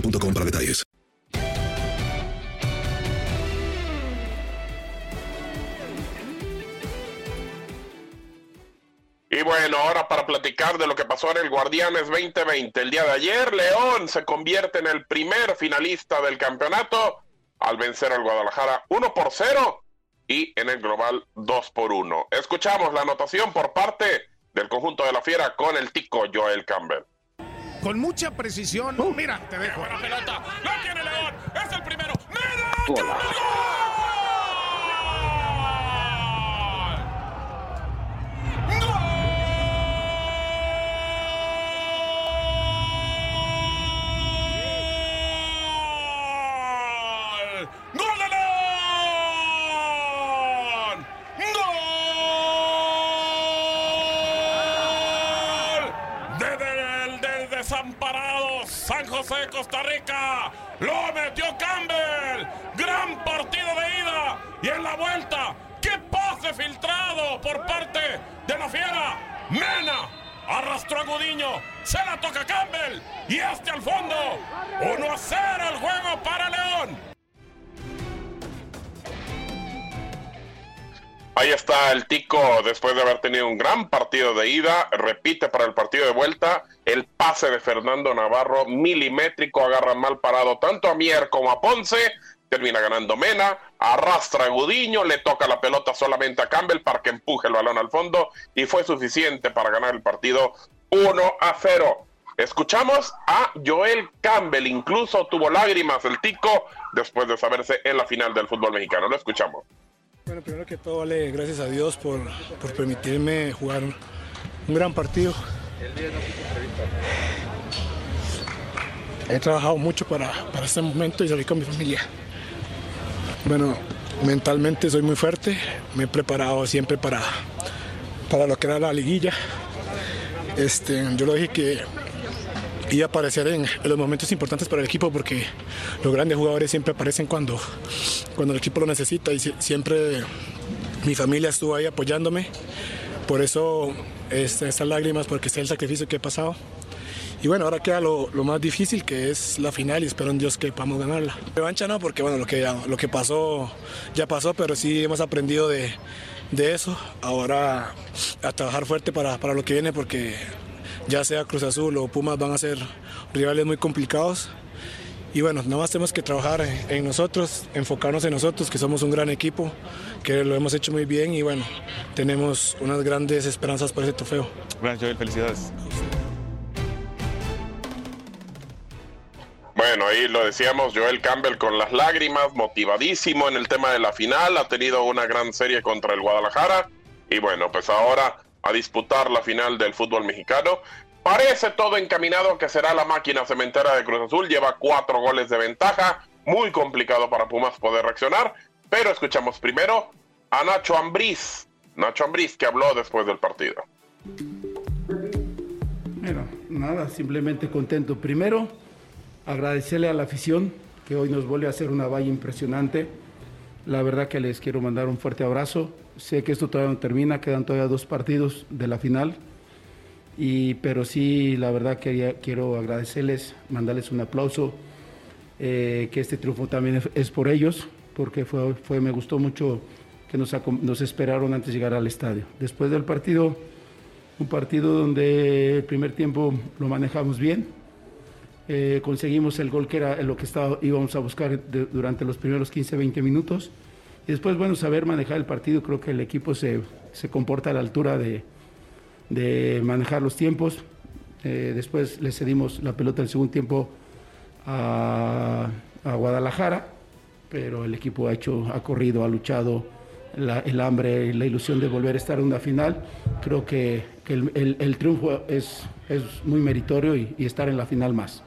para detalles. Y bueno, ahora para platicar de lo que pasó en el Guardianes 2020. El día de ayer, León se convierte en el primer finalista del campeonato al vencer al Guadalajara 1 por 0 y en el global 2 por 1. Escuchamos la anotación por parte del conjunto de la Fiera con el tico Joel Campbell. Con mucha precisión. Mira, te dejo. Buena pelota. La tiene León. Es el primero. ¡Mira! Costa Rica. Lo metió Campbell. Gran partido de ida. Y en la vuelta, qué pase filtrado por parte de la fiera. Mena arrastró a Gudiño. Se la toca Campbell. Y este al fondo. 1 a 0 el juego para León. Ahí está el Tico después de haber tenido un gran partido de ida. Repite para el partido de vuelta. El pase de Fernando Navarro, milimétrico, agarra mal parado tanto a Mier como a Ponce. Termina ganando Mena, arrastra a Gudiño, le toca la pelota solamente a Campbell para que empuje el balón al fondo y fue suficiente para ganar el partido 1 a 0. Escuchamos a Joel Campbell, incluso tuvo lágrimas el Tico después de saberse en la final del fútbol mexicano. Lo escuchamos. Bueno, primero que todo, vale, gracias a Dios por, por permitirme jugar un, gran partido. He trabajado mucho para, para este momento y salir con mi familia. Bueno, mentalmente soy muy fuerte, me he preparado siempre para, para lo que era la liguilla. Este, yo lo dije que a aparecer en, los momentos importantes para el equipo porque los grandes jugadores siempre aparecen cuando, cuando el equipo lo necesita y si- siempre mi familia estuvo ahí apoyándome. Por eso este, estas lágrimas, porque sé el sacrificio que he pasado. Y bueno, ahora queda lo, lo más difícil que es la final y espero en Dios que podamos ganarla. Revancha no, porque bueno, lo que, lo que pasó ya pasó, pero sí hemos aprendido de, de eso. Ahora a trabajar fuerte para, para lo que viene porque ya sea Cruz Azul o Pumas van a ser rivales muy complicados. Y bueno, nada más tenemos que trabajar en, nosotros, enfocarnos en nosotros, que somos un gran equipo, que lo hemos hecho muy bien y bueno, tenemos unas grandes esperanzas por ese trofeo. Bueno, Joel, felicidades. Bueno, ahí lo decíamos, Joel Campbell con las lágrimas, motivadísimo en el tema de la final, ha tenido una gran serie contra el Guadalajara y bueno, pues ahora a disputar la final del fútbol mexicano. Parece todo encaminado que será la máquina cementera de Cruz Azul, lleva cuatro goles de ventaja, muy complicado para Pumas poder reaccionar, pero escuchamos primero a Nacho Ambriz, Nacho Ambriz que habló después del partido. Bueno, nada, simplemente contento. Primero, agradecerle a la afición que hoy nos vuelve a hacer una valla impresionante. La verdad que les quiero mandar un fuerte abrazo. Sé que esto todavía no termina, quedan todavía dos partidos de la final. Y, pero sí, la verdad que quiero agradecerles, mandarles un aplauso, eh, que este triunfo también es por ellos, porque fue, fue, me gustó mucho que nos, nos esperaron antes de llegar al estadio. Después del partido, un partido donde el primer tiempo lo manejamos bien, eh, conseguimos el gol que era lo que estaba, íbamos a buscar durante los primeros 15, 20 minutos. Y después, bueno, saber manejar el partido, creo que el equipo se, se comporta a la altura de, de manejar los tiempos. Eh, después le cedimos la pelota el segundo tiempo a, a, Guadalajara, pero el equipo ha hecho, ha corrido, ha luchado, el hambre la ilusión de volver a estar en una final. Creo que, que el, el, el, triunfo es, es muy meritorio y, y estar en la final más.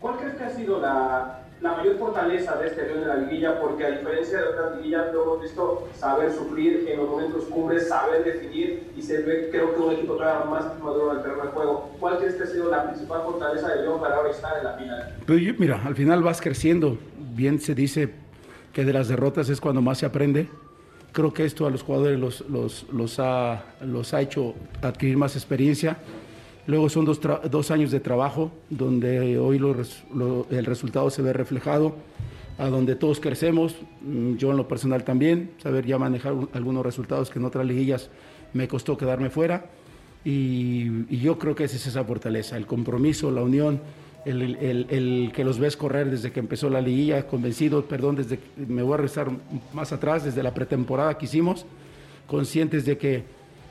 ¿Cuál crees que ha sido la, la mayor fortaleza de este año de la liguilla? Porque a diferencia de otras liguillas, lo hemos visto saber sufrir en los momentos cumbres, saber definir y se ve, creo que un equipo todavía más maduro el terreno de juego. ¿Cuál crees que ha sido la principal fortaleza de León para ahora estar en la final? Pues yo, mira, al final vas creciendo. Bien se dice que de las derrotas es cuando más se aprende. Creo que esto a los jugadores los, los, ha, los ha hecho adquirir más experiencia Luego son dos, dos años de trabajo donde hoy el resultado se ve reflejado, a donde todos crecemos, mm, yo en lo personal también, saber ya manejar algunos resultados que en otras liguillas me costó quedarme fuera. Y, yo creo que esa es esa fortaleza, el compromiso, la unión, el, el, que los ves correr desde que empezó la liguilla, convencidos, perdón, desde me voy a rezar más atrás, desde la pretemporada que hicimos, conscientes de que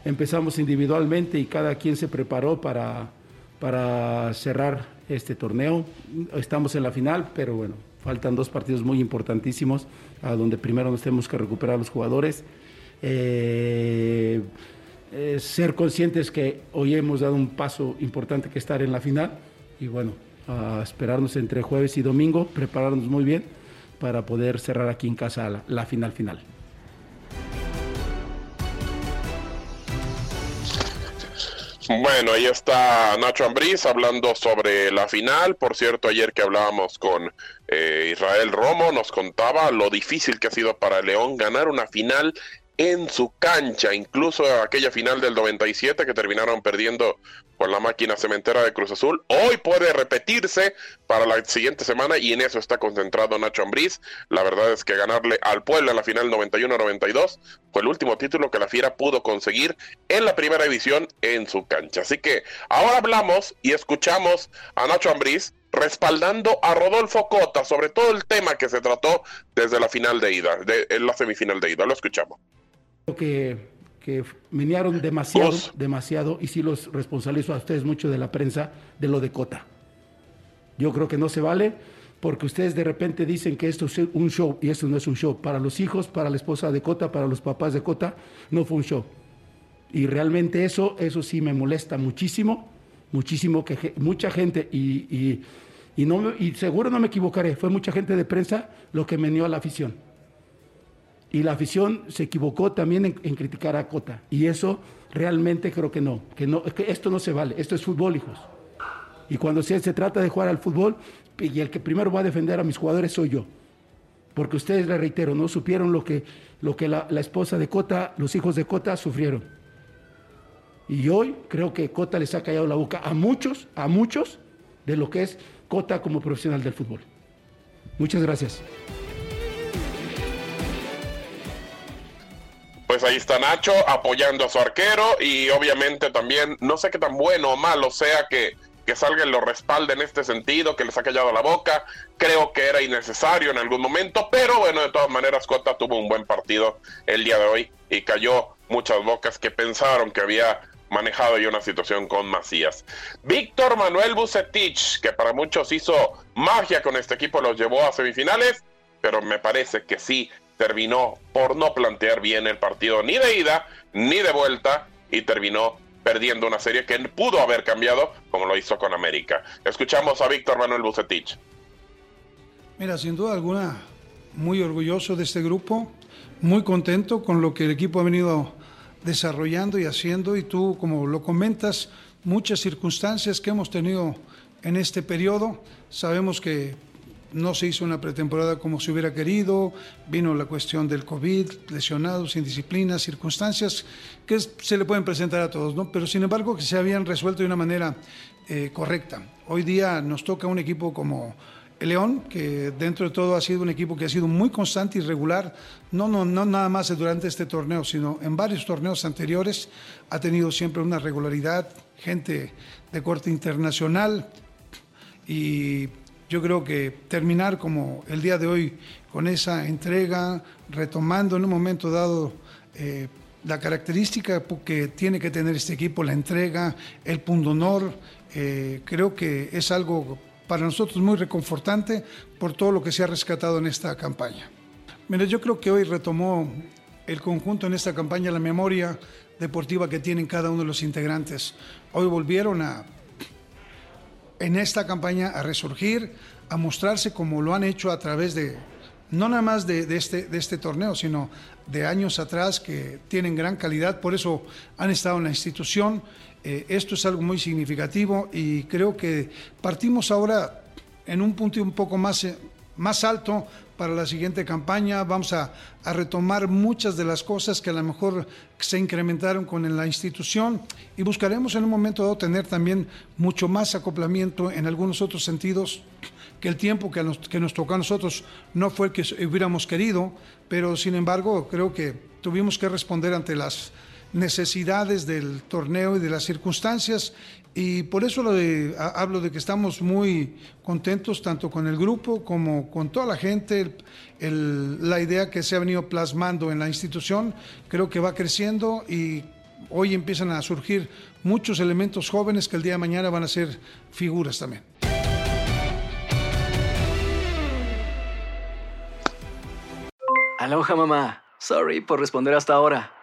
empezamos individualmente y cada quien se preparó para, para cerrar este torneo. Estamos en la final, pero bueno, faltan dos partidos muy importantísimos, a donde primero nos tenemos que recuperar los jugadores. Eh, eh, ser conscientes que hoy hemos dado un paso importante que estar en la final y bueno, esperarnos entre jueves y domingo, prepararnos muy bien para poder cerrar aquí en casa la final final. Bueno, ahí está Nacho Ambriz hablando sobre la final. Por cierto, ayer que hablábamos con eh, Israel Romo, nos contaba lo difícil que ha sido para León ganar una final en su cancha, incluso aquella final del 97 que terminaron perdiendo con la máquina cementera de Cruz Azul. Hoy puede repetirse para la siguiente semana y en eso está concentrado Nacho Ambriz. La verdad es que ganarle al Puebla en la final 91-92 fue el último título que la Fiera pudo conseguir en la primera división en su cancha. Así que ahora hablamos y escuchamos a Nacho Ambriz respaldando a Rodolfo Cota sobre todo el tema que se trató desde la final de ida, de, en la semifinal de ida. Lo escuchamos. Que, que menearon demasiado, demasiado, y sí los responsabilizo a ustedes mucho de la prensa de lo de Cota. Yo creo que no se vale porque ustedes de repente dicen que esto es un show y esto no es un show. Para los hijos, para la esposa de Cota, para los papás de Cota, no fue un show. Y realmente eso, eso sí me molesta muchísimo, muchísimo que mucha gente, y, y, y, no, y seguro no me equivocaré, fue mucha gente de prensa lo que meneó a la afición. Y la afición se equivocó también en, criticar a Cota. Y eso realmente creo que no, que no, esto no se vale, esto es fútbol, hijos. Y cuando se, se trata de jugar al fútbol, y el que primero va a defender a mis jugadores soy yo. Porque ustedes, les reitero, no supieron lo que, lo que la, la esposa de Cota, los hijos de Cota sufrieron. Y hoy creo que Cota les ha callado la boca a muchos, a muchos, de lo que es Cota como profesional del fútbol. Muchas gracias. Pues ahí está Nacho apoyando a su arquero y obviamente también, no sé qué tan bueno o malo sea que, que salga y lo respalde en este sentido, que les ha callado la boca. Creo que era innecesario en algún momento, pero bueno, de todas maneras, Cota tuvo un buen partido el día de hoy y cayó muchas bocas que pensaron que había manejado ya una situación con Macías. Víctor Manuel Bucetich, que para muchos hizo magia con este equipo, los llevó a semifinales, pero me parece que sí terminó por no plantear bien el partido ni de ida ni de vuelta y terminó perdiendo una serie que pudo haber cambiado como lo hizo con América. Escuchamos a Víctor Manuel Bucetich. Mira, sin duda alguna, muy orgulloso de este grupo, muy contento con lo que el equipo ha venido desarrollando y haciendo y tú, como lo comentas, muchas circunstancias que hemos tenido en este periodo. Sabemos que no se hizo una pretemporada como se hubiera querido, vino la cuestión del COVID, lesionados, indisciplinas, circunstancias que se le pueden presentar a todos, ¿no? pero sin embargo que se habían resuelto de una manera eh, correcta. Hoy día nos toca un equipo como el León, que dentro de todo ha sido un equipo que ha sido muy constante y regular, no, no, no nada más durante este torneo, sino en varios torneos anteriores, ha tenido siempre una regularidad, gente de corte internacional y yo creo que terminar como el día de hoy con esa entrega, retomando en un momento dado eh, la característica que tiene que tener este equipo, la entrega, el punto honor, eh, creo que es algo para nosotros muy reconfortante por todo lo que se ha rescatado en esta campaña. Mira, yo creo que hoy retomó el conjunto en esta campaña la memoria deportiva que tienen cada uno de los integrantes. Hoy volvieron a, en esta campaña, a resurgir, a mostrarse como lo han hecho a través de, no nada más de, este, este torneo, sino de años atrás que tienen gran calidad, por eso han estado en la institución. Eh, esto es algo muy significativo y creo que partimos ahora en un punto un poco más, eh, más alto para la siguiente campaña. Vamos a, retomar muchas de las cosas que a lo mejor se incrementaron con la institución y buscaremos en un momento dado tener también mucho más acoplamiento en algunos otros sentidos que el tiempo que nos, que nos tocó a nosotros no fue el que hubiéramos querido, pero sin embargo creo que tuvimos que responder ante las necesidades del torneo y de las circunstancias y por eso hablo de que estamos muy contentos tanto con el grupo como con toda la gente, la idea que se ha venido plasmando en la institución creo que va creciendo y hoy empiezan a surgir muchos elementos jóvenes que el día de mañana van a ser figuras también. Aloha mamá, sorry por responder hasta ahora.